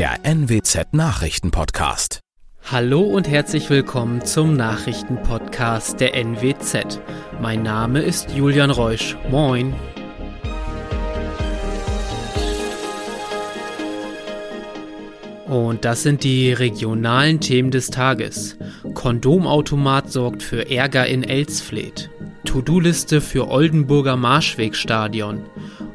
der NWZ Nachrichtenpodcast. Hallo und herzlich willkommen zum Nachrichtenpodcast der NWZ. Mein Name ist Julian Reusch. Moin. Und das sind die regionalen Themen des Tages. Kondomautomat sorgt für Ärger in Elsfleth. To-Do-Liste für Oldenburger Marschwegstadion.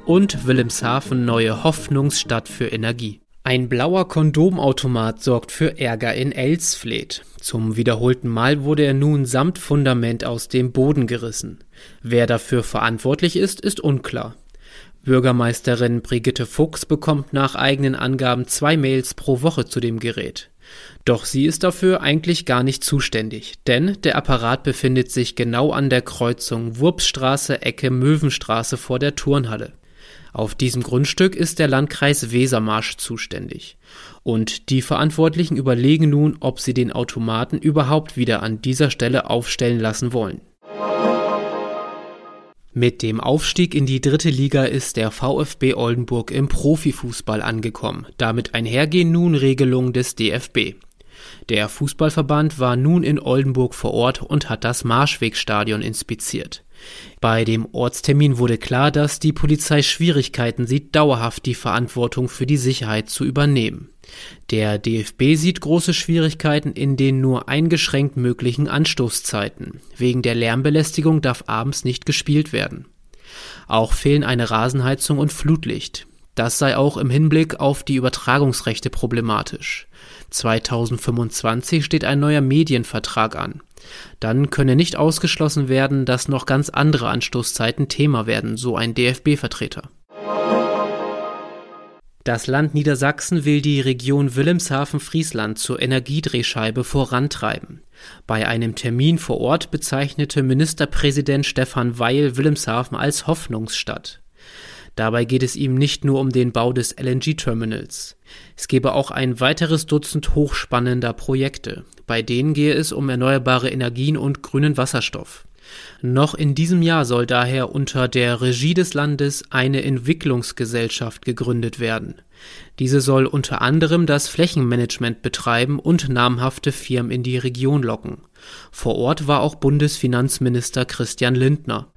Und Wilhelmshaven neue Hoffnungsstadt für Energie. Ein blauer Kondomautomat sorgt für Ärger in Elsfleth. Zum wiederholten Mal wurde er nun samt Fundament aus dem Boden gerissen. Wer dafür verantwortlich ist, ist unklar. Bürgermeisterin Brigitte Fuchs bekommt nach eigenen Angaben zwei Mails pro Woche zu dem Gerät. Doch sie ist dafür eigentlich gar nicht zuständig, denn der Apparat befindet sich genau an der Kreuzung Wurpsstraße Ecke Möwenstraße vor der Turnhalle. Auf diesem Grundstück ist der Landkreis Wesermarsch zuständig. Und die Verantwortlichen überlegen nun, ob sie den Automaten überhaupt wieder an dieser Stelle aufstellen lassen wollen. Mit dem Aufstieg in die dritte Liga ist der VfB Oldenburg im Profifußball angekommen. Damit einhergehen nun Regelungen des DFB. Der Fußballverband war nun in Oldenburg vor Ort und hat das Marschwegstadion inspiziert. Bei dem Ortstermin wurde klar, dass die Polizei Schwierigkeiten sieht, dauerhaft die Verantwortung für die Sicherheit zu übernehmen. Der DFB sieht große Schwierigkeiten in den nur eingeschränkt möglichen Anstoßzeiten. Wegen der Lärmbelästigung darf abends nicht gespielt werden. Auch fehlen eine Rasenheizung und Flutlicht. Das sei auch im Hinblick auf die Übertragungsrechte problematisch. 2025 steht ein neuer Medienvertrag an. Dann könne nicht ausgeschlossen werden, dass noch ganz andere Anstoßzeiten Thema werden, so ein DFB-Vertreter. Das Land Niedersachsen will die Region Wilhelmshaven-Friesland zur Energiedrehscheibe vorantreiben. Bei einem Termin vor Ort bezeichnete Ministerpräsident Stefan Weil Wilhelmshaven als Hoffnungsstadt. Dabei geht es ihm nicht nur um den Bau des LNG-Terminals. Es gebe auch ein weiteres Dutzend hochspannender Projekte. Bei denen gehe es um erneuerbare Energien und grünen Wasserstoff. Noch in diesem Jahr soll daher unter der Regie des Landes eine Entwicklungsgesellschaft gegründet werden. Diese soll unter anderem das Flächenmanagement betreiben und namhafte Firmen in die Region locken. Vor Ort war auch Bundesfinanzminister Christian Lindner.